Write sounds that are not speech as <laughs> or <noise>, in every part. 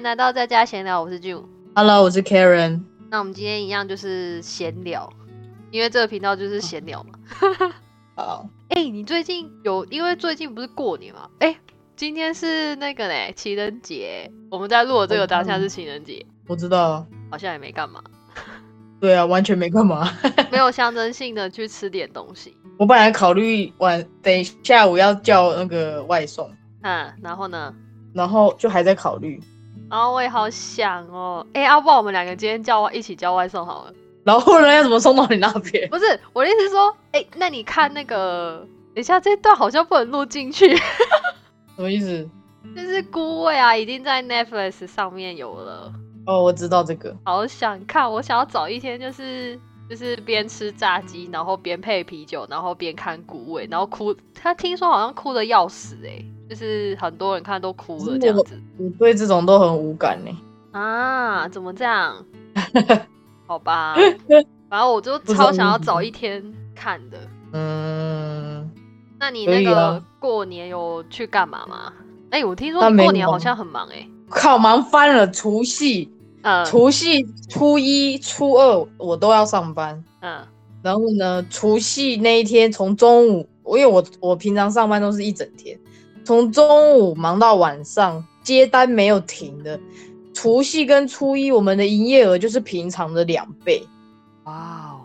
迎来到在家闲聊，我是 June。Hello，我是 Karen。那我们今天一样就是闲聊，因为这个频道就是闲聊嘛。好，<laughs> 哎、你最近有因为最近不是过年嘛？哎、今天是那个嘞情人节，我们在录的这个当下是情人节，我知道。好像也没干嘛，<laughs> 对啊，完全没干嘛。<laughs> 没有象征性的去吃点东西。我本来考虑晚等一下午要叫那个外送，嗯，然后呢？然后就还在考虑。然后我也好想哦，哎、要不然我们两个今天叫外一起叫外送好了。然后呢，要怎么送到你那边？不是我的意思是说，哎、那你看那个，等一下这段好像不能录进去。<laughs> 什么意思？就是孤味啊，已经在 Netflix 上面有了，哦，我知道这个。好想看。我想要找一天，就是就是边吃炸鸡，然后边配啤酒，然后边看孤味，然后哭。他听说好像哭的要死哎、就是很多人看都哭了这样子我对这种都很无感呢。啊？怎么这样？<laughs> 好吧，<laughs> 反正我就超想要为什么找一天看的。嗯，那你那个过年有去干嘛吗？哎、我听说过年好像很忙哎、靠，忙翻了。除夕、嗯除夕、初一、初二我都要上班。嗯然后呢，除夕那一天从中午，因为我我平常上班都是一整天，从中午忙到晚上，接单没有停的。除夕跟初一，我们的营业额就是平常的两倍。哇哦，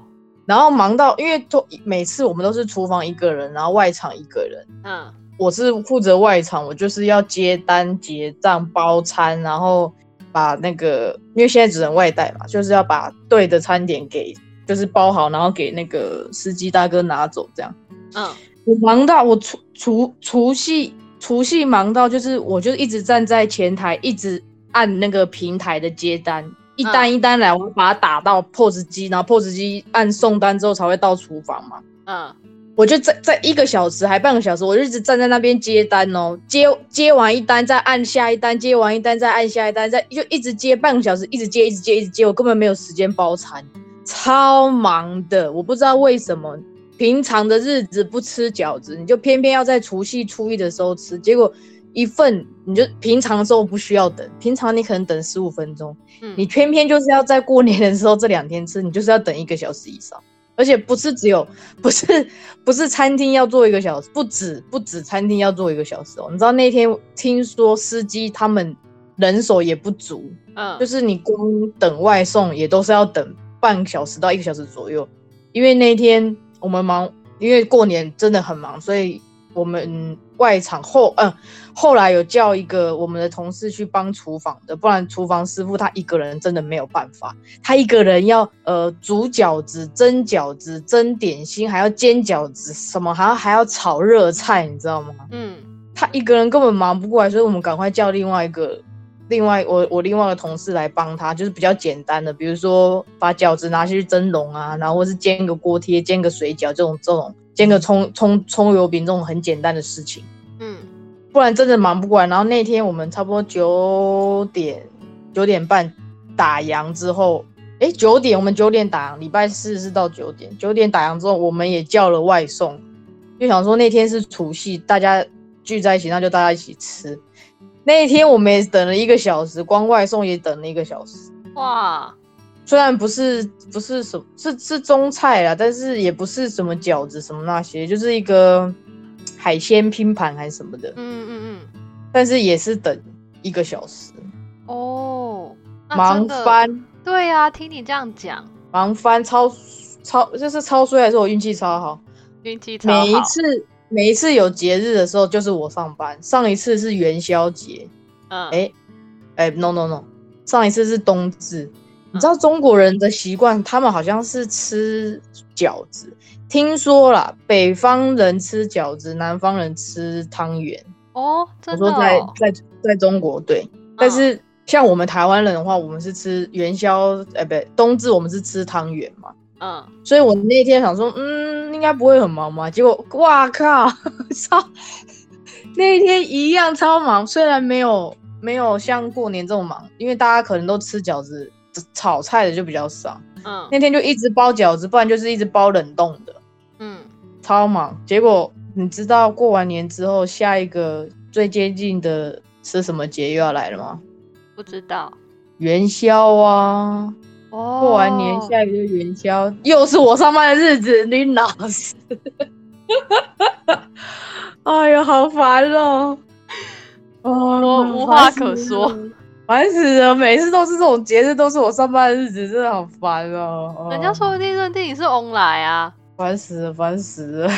然后忙到，因为都每次我们都是厨房一个人，然后外场一个人。嗯我是负责外场，我就是要接单、结账、包餐，然后把那个，因为现在只能外带嘛，就是要把对的餐点给，就是包好，然后给那个司机大哥拿走，这样。嗯我忙到我除除除夕除夕忙到，就是我就一直站在前台，一直按那个平台的接单，一单一单来，我把它打到 POS 机，然后 POS 机按送单之后才会到厨房嘛。嗯我就在在一个小时还半个小时，我就一直站在那边接单哦，接接完一单再按下一单，接完一单再按下一单，再就一直接半个小时，一直接一直接一直接，我根本没有时间包餐，超忙的。我不知道为什么平常的日子不吃饺子，你就偏偏要在除夕初一的时候吃，结果一份你就平常的时候不需要等，平常你可能等十五分钟，嗯，你偏偏就是要在过年的时候这两天吃，你就是要等一个小时以上，而且不是只有不是 <laughs> 不是餐厅要做一个小时，不止不止餐厅要做一个小时哦。你知道那天听说司机他们人手也不足，嗯就是你光等外送也都是要等半小时到一个小时左右，因为那天我们忙，因为过年真的很忙，所以我们外场后嗯、后来有叫一个我们的同事去帮厨房的，不然厨房师傅他一个人真的没有办法，他一个人要呃煮饺子、蒸饺子、蒸点心，还要煎饺子，什么还要还要炒热菜，你知道吗？嗯他一个人根本忙不过来，所以我们赶快叫另外一个，另外我我另外一个同事来帮他，就是比较简单的，比如说把饺子拿去蒸笼啊，然后或是煎个锅贴、煎个水饺这种这种，煎个葱葱葱油饼这种很简单的事情，嗯不然真的忙不过来。然后那天我们差不多九点九点半打烊之后，诶，九点我们九点打烊，礼拜四是到九点，九点打烊之后我们也叫了外送，就想说那天是除夕，大家聚在一起，那就大家一起吃。那一天我们也等了一个小时，光外送也等了一个小时。哇，虽然不是不是什么是是中菜啦，但是也不是什么饺子什么那些，就是一个海鲜拼盘还是什么的，嗯嗯嗯，但是也是等一个小时，哦，那忙翻对呀、听你这样讲，忙翻，超超就是超衰还是我运气超好？运气超好，每一次每一次有节日的时候就是我上班，上一次是元宵节，嗯，哎、哎、n o no no，上一次是冬至。你嗯知道中国人的习惯，他们好像是吃饺子。听说啦，北方人吃饺子，南方人吃汤圆。哦，我真的、说在哦，在在中国对，但是像我们台湾人的话，我们是吃元宵，哎、不对，冬至我们是吃汤圆嘛。嗯所以我那天想说，嗯，应该不会很忙嘛。结果，哇靠，超那一天一样超忙，虽然没有没有像过年这么忙，因为大家可能都吃饺子，炒菜的就比较少。嗯那天就一直包饺子，不然就是一直包冷冻的，嗯，超忙。结果你知道过完年之后，下一个最接近的吃什么节又要来了吗？不知道元宵啊，哦。过完年下一个元宵，又是我上班的日子，你老师。<laughs> 哎呀，好烦哦！哦，我无话可说，烦死了！每次都是这种节日，都是我上班的日子，真的好烦哦。人家说不定认定你是翁来啊，烦死了，烦死了！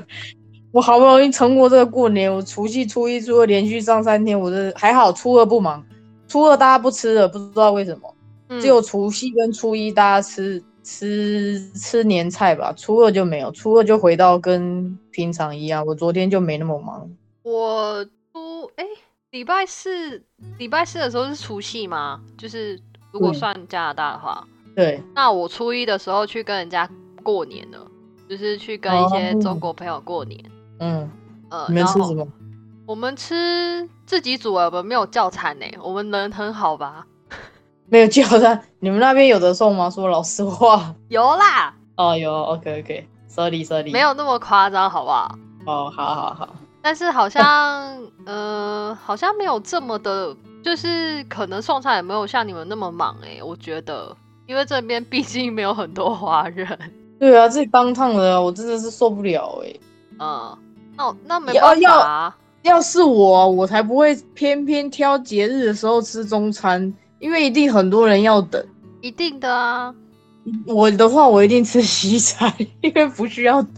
<laughs> 我好不容易撑过这个过年，我除夕、初一、初二连续上三天，我这还好，初二不忙，初二大家不吃了，不知道为什么，只有除夕跟初一大家吃。吃吃年菜吧，初二就没有，初二就回到跟平常一样。我昨天就没那么忙。我初哎，礼拜四礼拜四的时候是除夕吗？就是如果算加拿大的话，对。那我初一的时候去跟人家过年了，就是去跟一些中国朋友过年。嗯。呃，你们吃什么？我们吃自己煮的，我们没有叫餐呢。我们人很好吧？没有叫他，你们那边有的送吗？说老实话，有啦。哦，有，OK OK，Sorry Sorry，没有那么夸张，好不好？哦，好好好。但是好像，<laughs> 呃，好像没有这么的，就是可能送餐也没有像你们那么忙哎，我觉得，因为这边毕竟没有很多华人。对啊，自己当趟的，我真的是受不了哎。嗯，那那没办法，要是我，我才不会偏偏挑节日的时候吃中餐。因为一定很多人要等，一定的啊。我的话，我一定吃西餐，因为不需要等。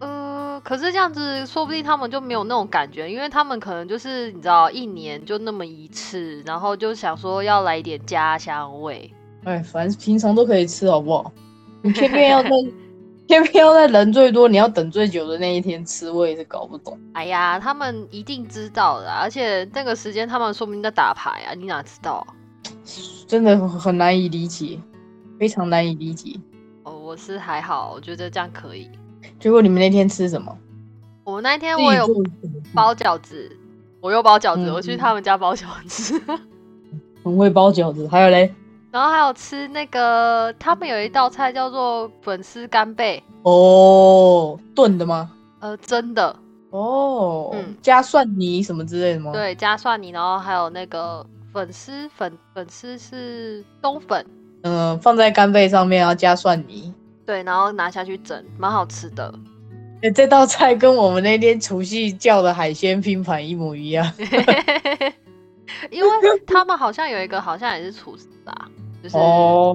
呃，可是这样子，说不定他们就没有那种感觉，因为他们可能就是你知道，一年就那么一次，然后就想说要来一点家乡味。哎，反正平常都可以吃，好不好？<laughs> 你偏偏要在偏偏要在人最多、你要等最久的那一天吃，我也是搞不懂。哎呀，他们一定知道的，而且那个时间他们说不定在打牌啊，你哪知道？真的很难以理解，非常难以理解。哦，我是还好，我觉得这样可以。结果你们那天吃什么？我那天我有包饺子，我又包饺子，我去他们家包饺子。<laughs> 很会包饺子，还有嘞？然后还有吃那个，他们有一道菜叫做粉丝干贝。哦，炖的吗？呃，真的。哦，嗯，加蒜泥什么之类的吗？对，加蒜泥，然后还有那个。粉丝粉粉丝是冬粉，嗯，放在干贝上面，要加蒜泥，对，然后拿下去蒸，蛮好吃的。哎，这道菜跟我们那天除夕叫的海鲜拼盘一模一样，<laughs> 因为他们好像有一个好像也是厨师吧，就是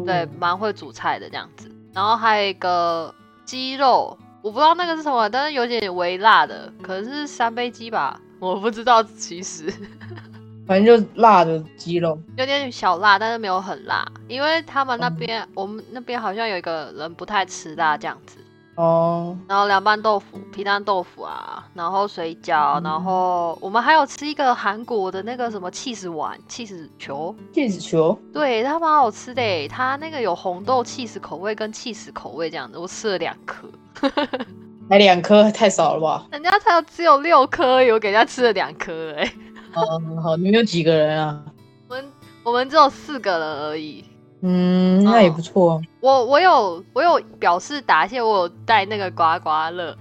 对，蛮会煮菜的这样子。然后还有一个鸡肉，我不知道那个是什么，但是有点微辣的，可能是三杯鸡吧，我不知道其实。反正就辣的鸡肉，有点小辣，但是没有很辣，因为他们那边，我们那边好像有一个人不太吃辣这样子。哦。然后凉拌豆腐、皮蛋豆腐啊，然后水饺，然后我们还有吃一个韩国的那个什么气死丸、气死球、气死球，对，它蛮好吃的，它那个有红豆气死口味跟气死口味这样子，我吃了两颗。<laughs> 才两颗太少了吧？人家才有只有六颗，我给人家吃了两颗，哎。嗯，好，你们有几个人啊？我们我们只有四个人而已。嗯，那也不错。我我有我有表示答谢，我有带那个刮刮乐。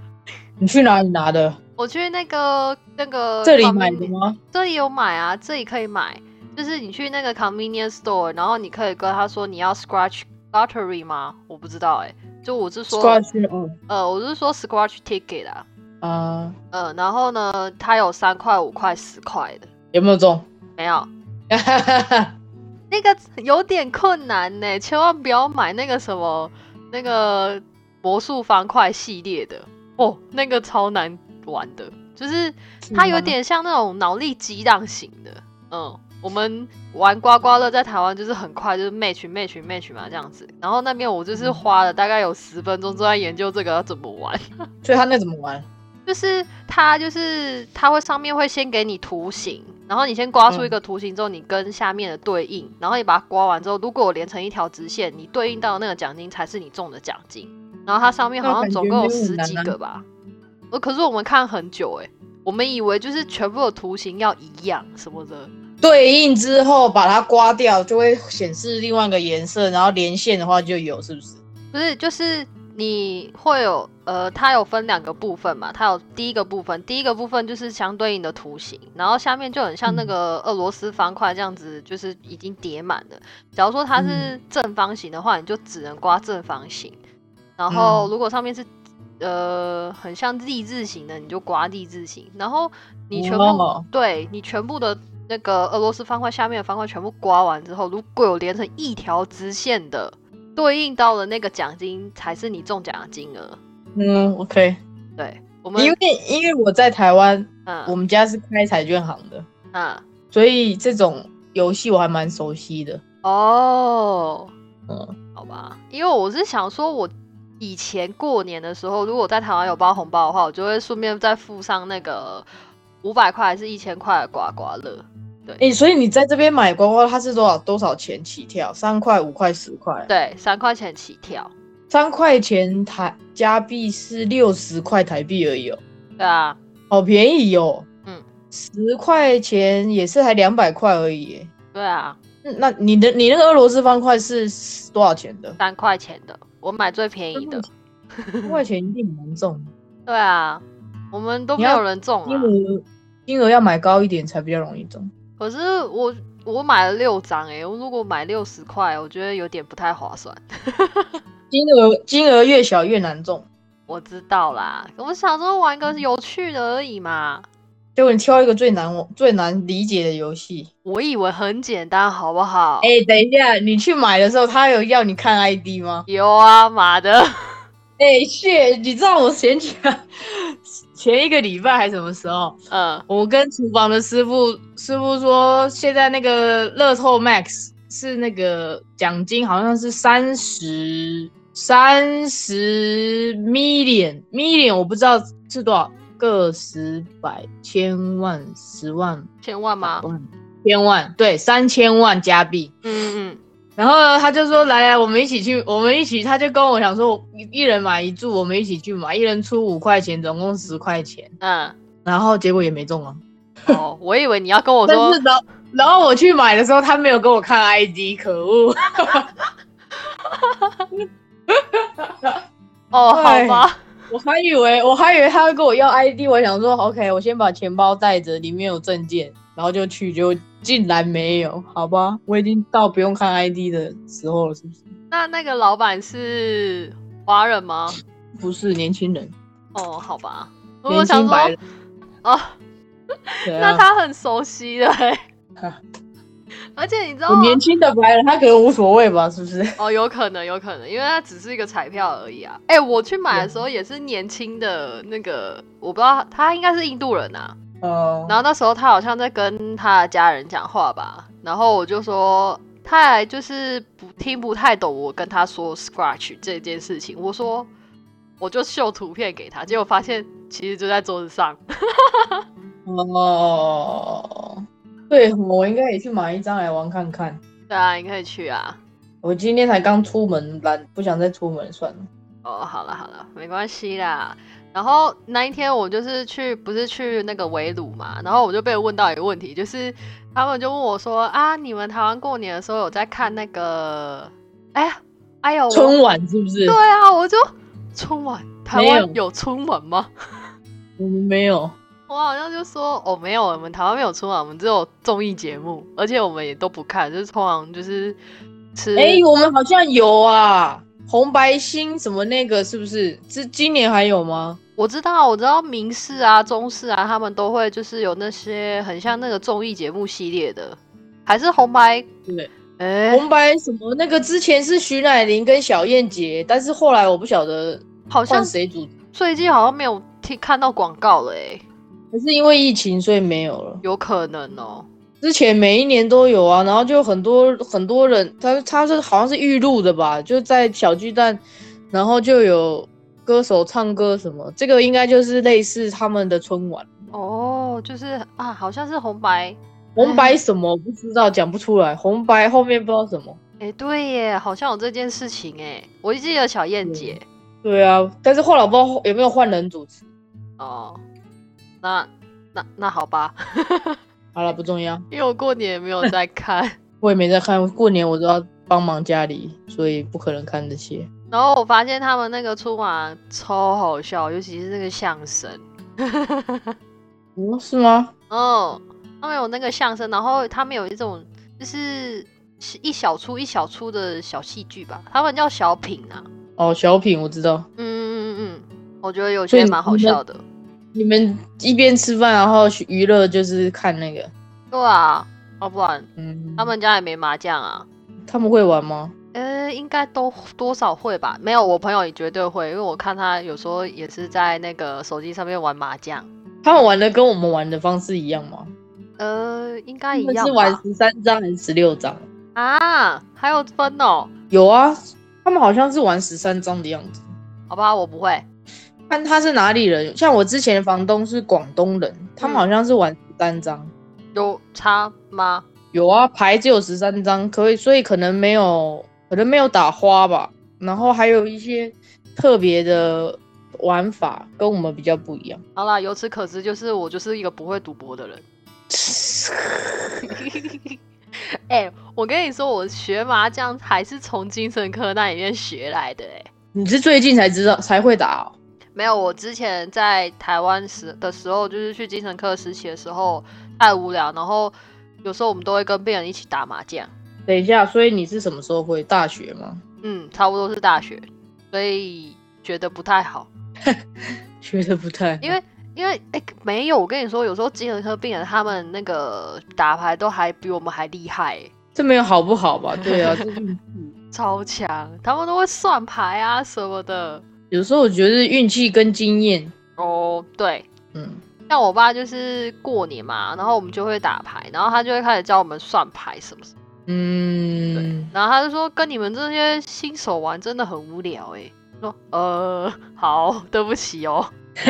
你去哪里拿的？我去那个那个这里买的吗？这里有买啊，这里可以买。就是你去那个 convenience store，然后你可以跟他说你要 scratch lottery 吗？我不知道哎，就我是说 scratch，呃，我是说 scratch ticket 啊。啊，嗯，然后呢，它有三块、五块、十块的，有没有中？<laughs> 没有，<laughs> 那个有点困难呢，千万不要买那个什么那个魔术方块系列的哦，那个超难玩的，就是它有点像那种脑力激荡型的。嗯，我们玩刮刮乐在台湾就是很快，就是 match match match 嘛这样子，然后那边我就是花了大概有十分钟，都在研究这个要怎么玩。所以他那怎么玩？就是它，就是它会上面会先给你图形，然后你先刮出一个图形之后，你跟下面的对应，然后你把它刮完之后，如果我连成一条直线，你对应到那个奖金才是你中的奖金。然后它上面好像总共有十几个吧。呃，可是我们看很久哎，我们以为就是全部的图形要一样什么的，对应之后把它刮掉就会显示另外一个颜色，然后连线的话就有，是不是？不是，就是。你会有呃，它有分两个部分嘛，它有第一个部分，第一个部分就是相对应的图形，然后下面就很像那个俄罗斯方块这样子，就是已经叠满了。假如说它是正方形的话，你就只能刮正方形，然后如果上面是呃很像 Z 字形的，你就刮 Z 字形，然后你全部、哦。对你全部的那个俄罗斯方块下面的方块全部刮完之后，如果有连成一条直线的，对应到了那个奖金才是你中奖的金额。嗯，OK，对，我们因为因为我在台湾，我嗯们家是开彩券行的，嗯所以这种游戏我还蛮熟悉的。哦，嗯，好吧，因为我是想说，我以前过年的时候，如果在台湾有包红包的话，我就会顺便再附上那个五百块还是一千块的刮刮乐。哎、所以你在这边买刮刮，它是多少多少钱起跳？三块、五块、十块？对，三块钱起跳。三块钱台加币是六十块台币而已哦，对啊，好便宜哦。嗯，十块钱也是才两百块而已耶。对啊，嗯那你的你那个俄罗斯方块是多少钱的？三块钱的，我买最便宜的。三块钱一定蛮重，对啊，我们都没有人中金啊。额金额要买高一点才比较容易中。可是我我买了六张哎，我如果买六十块，我觉得有点不太划算。<laughs> 金额金额越小越难中，我知道啦，我想说玩个有趣的而已嘛。结果你挑一个最难最难理解的游戏。我以为很简单，好不好？哎、等一下，你去买的时候，他有要你看 ID 吗？有啊，妈的！哎、谢，你知道我前几前一个礼拜还是什么时候，嗯，我跟厨房的师傅师傅说，现在那个乐透 Max 是那个奖金好像是三十三十 million million，我不知道是多少个十百千万十万千万吗？千万，对，三千万加币。嗯嗯然后呢，他就说：“来来，我们一起去，我们一起。”他就跟我想说，一一人买一注，我们一起去买，一人出五块钱，总共十块钱。嗯然后结果也没中啊。嗯。哦，我以为你要跟我说 <laughs> 但是，然后然后我去买的时候，他没有给我看 ID，可恶！<laughs> 哦，好吧，我还以为我还以为他会跟我要 ID，我想说 OK，我先把钱包带着，里面有证件，然后就去，就竟然没有，好吧，我已经到不用看 ID 的时候了，是不是？那那个老板是华人吗？不是年轻人，哦，好吧，我年想白人，，哦，啊，那他很熟悉的欸而且你知道吗？年轻的白人，他可能无所谓吧，是不是？哦，有可能，有可能，因为他只是一个彩票而已啊。哎、我去买的时候也是年轻的那个，我不知道他应该是印度人啊。哦、然后那时候他好像在跟他的家人讲话吧，然后我就说他还就是不听不太懂我跟他说 scratch 这件事情，我说我就秀图片给他，结果发现其实就在桌子上。哦，对，我应该也去买一张来玩看看。对啊，你可以去啊。我今天才刚出门，懒不想再出门，算了。哦，好了好了，没关系啦。然后那一天我就是去，不是去那个围炉嘛，然后我就被问到一个问题，就是他们就问我说啊，你们台湾过年的时候有在看那个？哎呀，哎呦，春晚是不是？对啊，我就春晚，台湾有春晚吗？<laughs> 我们没有。我好像就说哦，没有，我们台湾没有春晚，我们只有综艺节目，而且我们也都不看，就是通常就是吃。哎、我们好像有啊，红白星什么那个是不是？这今年还有吗？我知道，我知道明视啊、中视啊，他们都会就是有那些很像那个综艺节目系列的，还是红白？对，哎、红白什么那个之前是徐乃麟跟小燕姐，但是后来我不晓得好像谁主，最近好像没有听看到广告了，哎，还是因为疫情所以没有了。有可能哦。之前每一年都有啊，然后就很多很多人，他他是好像是预录的吧，就在小巨蛋，然后就有歌手唱歌什么，这个应该就是类似他们的春晚。哦，就是啊，好像是红白。红白什么不知道，讲不出来。红白后面不知道什么。哎、对耶，好像有这件事情哎，我记得小燕姐。对啊，但是后来我不知道有没有换人主持。哦，那那那好吧，好了，不重要，因为我过年也没有在 <laughs> 看。我也没在看。过年我都要帮忙家里，所以不可能看这些。然后我发现他们那个春晚超好笑，尤其是那个相声。哦，是吗？哦，他们有那个相声，然后他们有一种就是一小出一小出的小戏剧吧，他们叫小品啊。哦，小品我知道。嗯嗯嗯嗯，我觉得有些蛮好笑的。你们一边吃饭，然后娱乐就是看那个。对啊，要不然，嗯，他们家也没麻将啊。他们会玩吗？呃，应该都多少会吧。没有，我朋友也绝对会，因为我看他有时候也是在那个手机上面玩麻将。他们玩的跟我们玩的方式一样吗？呃，应该一样。是玩十三张还是十六张啊？还有分哦？有啊，他们好像是玩十三张的样子。好吧，我不会。看他是哪里人，像我之前的房东是广东人，他们好像是玩十三张。有差吗？有啊，牌只有十三张，可以，所以可能没有，可能没有打花吧。然后还有一些特别的。玩法跟我们比较不一样。好啦，由此可知，就是我就是一个不会赌博的人。哎，我跟你说，我学麻将还是从精神科那里面学来的。哎，你是最近才知道才会打？没有，我之前在台湾时的时候，就是去精神科实习的时候，太无聊，然后有时候我们都会跟病人一起打麻将。等一下，所以你是什么时候回？大学吗？嗯，差不多是大学，所以觉得不太好。<laughs> 觉得不太，因为因为哎，没有，我跟你说，有时候精神科病人他们那个打牌都还比我们还厉害，这没有好不好吧？对啊，<laughs> 超强，他们都会算牌啊什么的。有时候我觉得运气跟经验哦，对，嗯，像我爸就是过年嘛，然后我们就会打牌，然后他就会开始教我们算牌什么什么，嗯，对，然后他就说跟你们这些新手玩真的很无聊哎。说呃 <laughs> 好，对不起哦。<laughs>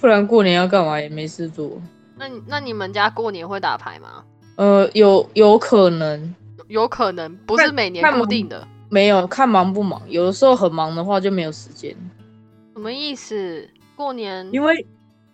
不然过年要干嘛也没事做。那那你们家过年会打牌吗？呃，有有可能，有可能不是每年固定的。没有看忙不忙，有的时候很忙的话就没有时间。什么意思？过年？因为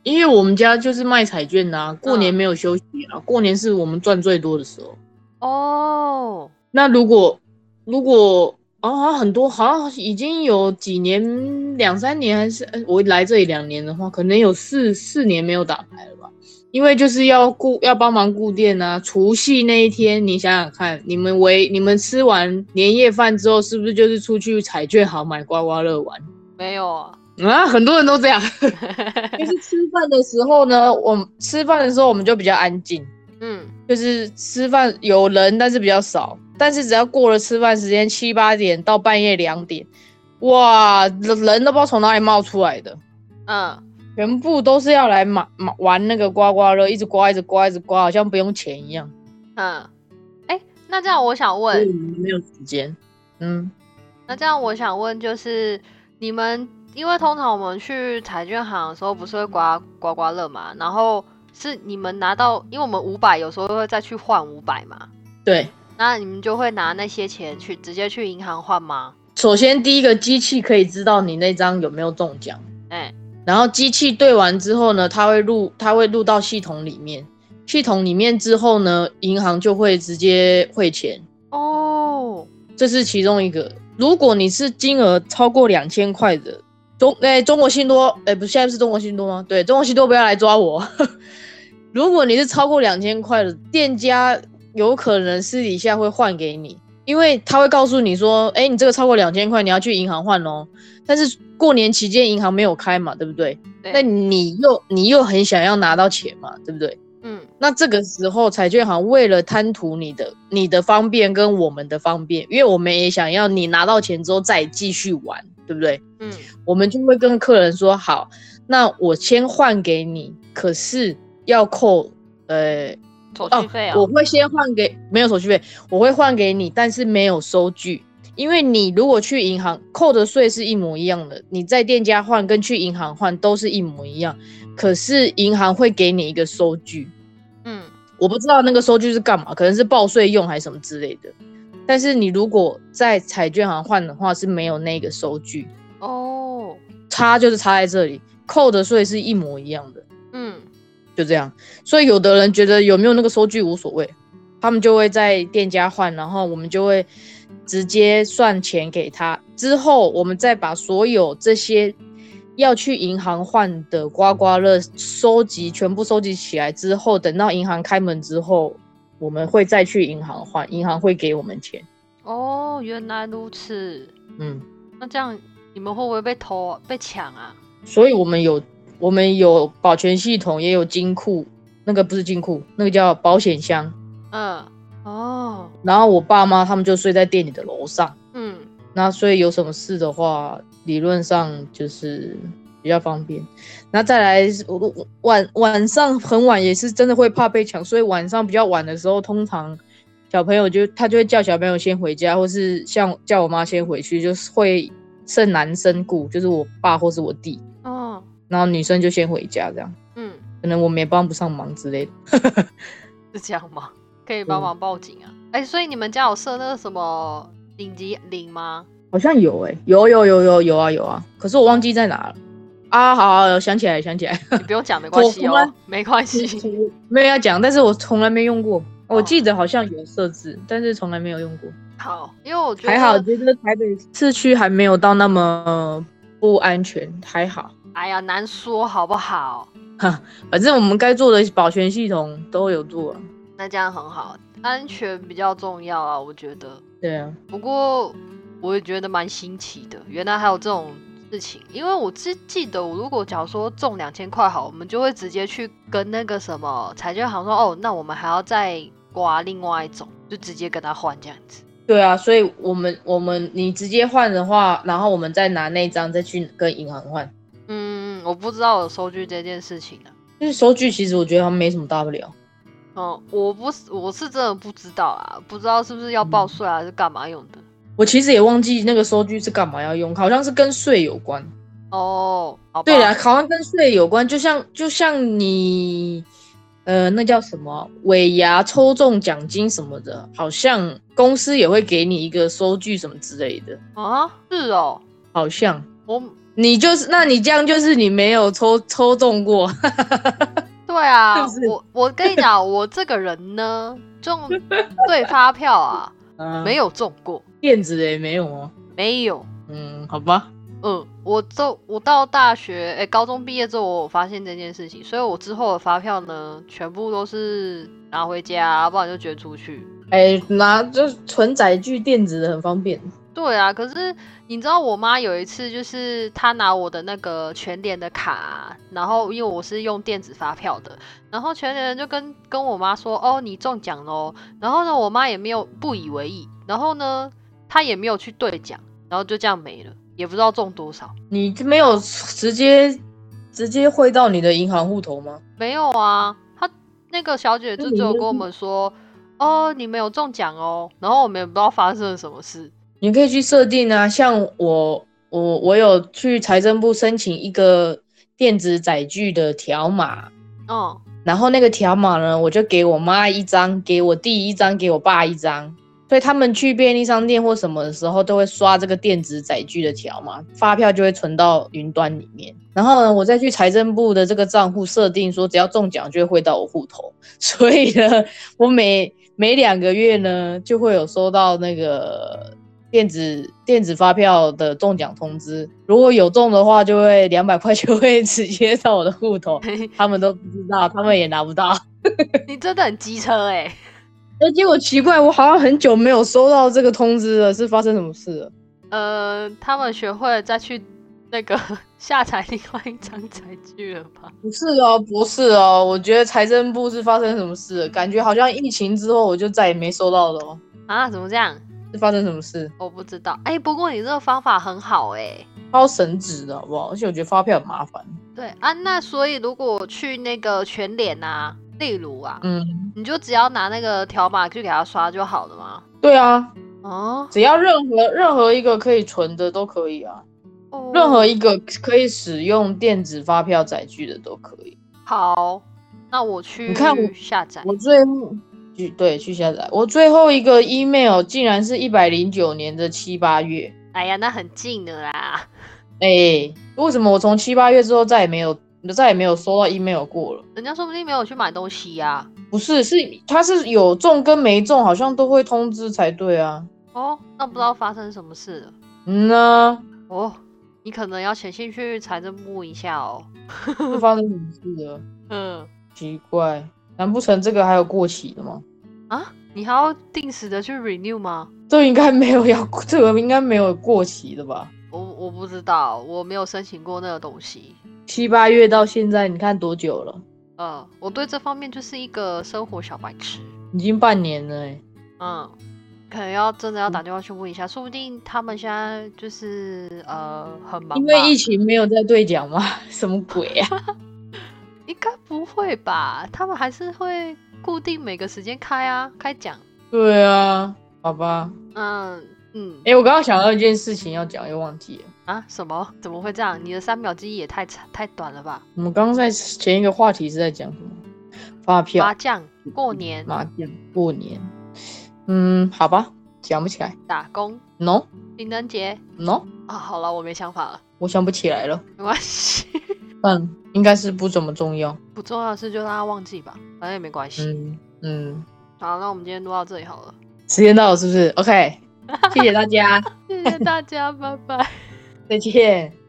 因为我们家就是卖彩券的，过年没有休息啊。过年是我们赚最多的时候。哦。那如果如果。哦，很多，好像已经有几年，两三年还是，我来这里两年的话，可能有四四年没有打牌了吧？因为就是要顾，要帮忙顾店啊。除夕那一天，你想想看，你们围你们吃完年夜饭之后，是不是就是出去彩券行买刮刮乐玩？没有啊，啊，很多人都这样。<laughs> 就是吃饭的时候呢，我吃饭的时候我们就比较安静，嗯，就是吃饭有人，但是比较少。但是只要过了吃饭时间七八点到半夜两点，哇，人都不知道从哪里冒出来的，嗯，全部都是要来买买玩那个刮刮乐，一直刮一直刮一直刮，好像不用钱一样。嗯，哎，那这样我想问，没有时间，嗯，那这样我想问，就是你们因为通常我们去彩券行的时候不是会刮刮刮乐嘛，然后是你们拿到，因为我们五百有时候会再去换五百嘛，对。那你们就会拿那些钱去直接去银行换吗？首先，第一个机器可以知道你那张有没有中奖，哎，然后机器对完之后呢，它会录，它会录到系统里面，系统里面之后呢，银行就会直接汇钱。哦，这是其中一个。如果你是金额超过两千块的中，哎，中国信托，哎，不，现在是中国信托吗？对，中国信托不要来抓我。<laughs> 如果你是超过两千块的店家。有可能私底下会换给你，因为他会告诉你说：“哎，你这个超过两千块，你要去银行换哦。”但是过年期间银行没有开嘛，对不对？那你又你又很想要拿到钱嘛，对不对？嗯。那这个时候彩券行为了贪图你的你的方便跟我们的方便，因为我们也想要你拿到钱之后再继续玩，对不对？嗯。我们就会跟客人说：“好，那我先换给你，可是要扣呃。”手续费啊！我会先换给没有手续费，我会换给你，但是没有收据，因为你如果去银行扣的税是一模一样的，你在店家换跟去银行换都是一模一样，可是银行会给你一个收据，嗯，我不知道那个收据是干嘛，可能是报税用还是什么之类的，但是你如果在彩券行换的话是没有那个收据哦，差就是差在这里，扣的税是一模一样的，嗯。就这样，所以有的人觉得有没有那个收据无所谓，他们就会在店家换，然后我们就会直接算钱给他，之后我们再把所有这些要去银行换的刮刮乐收集全部收集起来之后，等到银行开门之后，我们会再去银行换，银行会给我们钱。哦，原来如此。嗯，那这样你们会不会被偷、啊、被抢啊？所以我们有我们有保全系统，也有金库，那个不是金库，那个叫保险箱。嗯，哦，然后我爸妈他们就睡在店里的楼上，嗯，那所以有什么事的话，理论上就是比较方便。那再来，晚晚上很晚也是真的会怕被抢，所以晚上比较晚的时候，通常小朋友就他就会叫小朋友先回家，或是像叫我妈先回去，就是会剩男生顾，就是我爸或是我弟，哦，然后女生就先回家这样。嗯，可能我们也帮不上忙之类的。<laughs> 是这样吗？可以帮忙报警啊？哎、所以你们家有设那个什么紧急铃吗？好像有哎、有有有有有啊有啊，可是我忘记在哪了。啊，好好想起来想起来，你不用讲，没 <laughs> 关系哦，没关系。<laughs> 没有要讲，但是我从来没用过。我记得好像有设置，但是从来没有用过。好，因为我觉得还好，觉得台北市区还没有到那么不安全，还好。哎呀，难说好不好？哼反正我们该做的保全系统都有做啊。那这样很好，安全比较重要啊，我觉得。对啊，不过我也觉得蛮新奇的，原来还有这种事情。因为我只记得，我如果假如说中两千块好，我们就会直接去跟那个什么彩券行说，哦，那我们还要再刮另外一种，就直接跟他换这样子。对啊，所以我们我们你直接换的话，然后我们再拿那张再去跟银行换。嗯，我不知道有收据这件事情啊。就是收据，其实我觉得它没什么大不了。嗯，我不是，我是真的不知道啊，不知道是不是要报税还是干嘛用的。我其实也忘记那个收据是干嘛要用，好像是跟税有关。哦，好。对啊，好像跟税有关，就像就像你，呃，那叫什么尾牙抽中奖金什么的，好像公司也会给你一个收据什么之类的，啊，是哦，好像我你就是，那你这样就是你没有抽抽中过，<laughs> 对啊，<laughs> 是不是我我跟你讲，<laughs> 我这个人呢，中对发票啊，没有有中过，电子的也没有哦。没有。嗯，好吧，嗯，我都我到大学，哎、高中毕业之后，我发现这件事情，所以我之后的发票呢，全部都是拿回家，不然就捐出去。哎、拿就是存载具电子的很方便。对啊，可是你知道我妈有一次就是她拿我的那个全联的卡，然后因为我是用电子发票的，然后全联人就跟跟我妈说，哦，你中奖喽，然后呢，我妈也没有不以为意，然后呢，她也没有去兑奖，然后就这样没了，也不知道中多少。你没有直接直接汇到你的银行户头吗？没有啊，她那个小姐就只有跟我们说，哦，你们有中奖哦，然后我们也不知道发生了什么事。你可以去设定啊，像我我我有去财政部申请一个电子载具的条码，哦，然后那个条码呢，我就给我妈一张，给我弟一张，给我爸一张。所以他们去便利商店或什么的时候，都会刷这个电子载具的条码，发票就会存到云端里面。然后呢，我再去财政部的这个账户设定说，只要中奖就会汇到我户头。<laughs> 所以呢，我每每两个月呢，就会有收到那个电子电子发票的中奖通知。如果有中的话，就会两百块 <laughs> 就会直接到我的户头。他们都不知道，他们也拿不到。<laughs> 你真的很机车哎、<laughs> 而结果奇怪，我好像很久没有收到这个通知了，是发生什么事了？呃，他们学会了再去那个下载另外一张载具了吧？不是哦，不是哦，我觉得财政部是发生什么事了？感觉好像疫情之后我就再也没收到了哦，啊，怎么这样？是发生什么事？我不知道。哎、不过你这个方法很好哎、包神纸的好不好？而且我觉得发票很麻烦。对啊，那所以如果去那个全联啊，例如啊，嗯，你就只要拿那个条码去给他刷就好了吗？对啊，哦，只要任何任何一个可以存的都可以啊，哦任何一个可以使用电子发票载具的都可以。好，那我去你看我下载。我最后去对去下载，我最后一个 email 竟然是一百零九年的七八月。哎呀，那很近的啦。哎、为什么我从七八月之后再也没有再也没有收到 email 过了？人家说不定没有去买东西呀、不是，是他是有中跟没中，好像都会通知才对啊。哦，那不知道发生什么事了。嗯呢，哦，你可能要潜进去财政部一下哦。会发生什么事了？<laughs> 嗯奇怪，难不成这个还有过期的吗？啊，你还要定时的去 renew 吗？这应该没有要，这个应该没有过期的吧？我我不知道，我没有申请过那个东西。七八月到现在，你看多久了？嗯，我对这方面就是一个生活小白痴。已经半年了欸嗯，可能要真的要打电话去问一下，说不定他们现在就是呃很忙。因为疫情没有在兑奖吗？<laughs> 什么鬼啊？<laughs> 应该不会吧？他们还是会固定每个时间开啊，开奖。对啊，好吧。嗯嗯哎、我刚刚想到一件事情要讲，又忘记了。啊，什么？怎么会这样？你的三秒记忆也太长太短了吧？我们刚刚在前一个话题是在讲什么？发票、麻将、过年、麻将、过年。嗯，好吧，想不起来。打工、No 情人节 No，啊，好了，我没想法了，我想不起来了。没关系，<laughs> 但应该是不怎么重要。不重要的事就让他忘记吧，反正也没关系。嗯嗯，好，那我们今天录到这里好了，时间到了是不是？OK，谢谢大家，<laughs> 谢谢大家，拜拜。<laughs> 再见。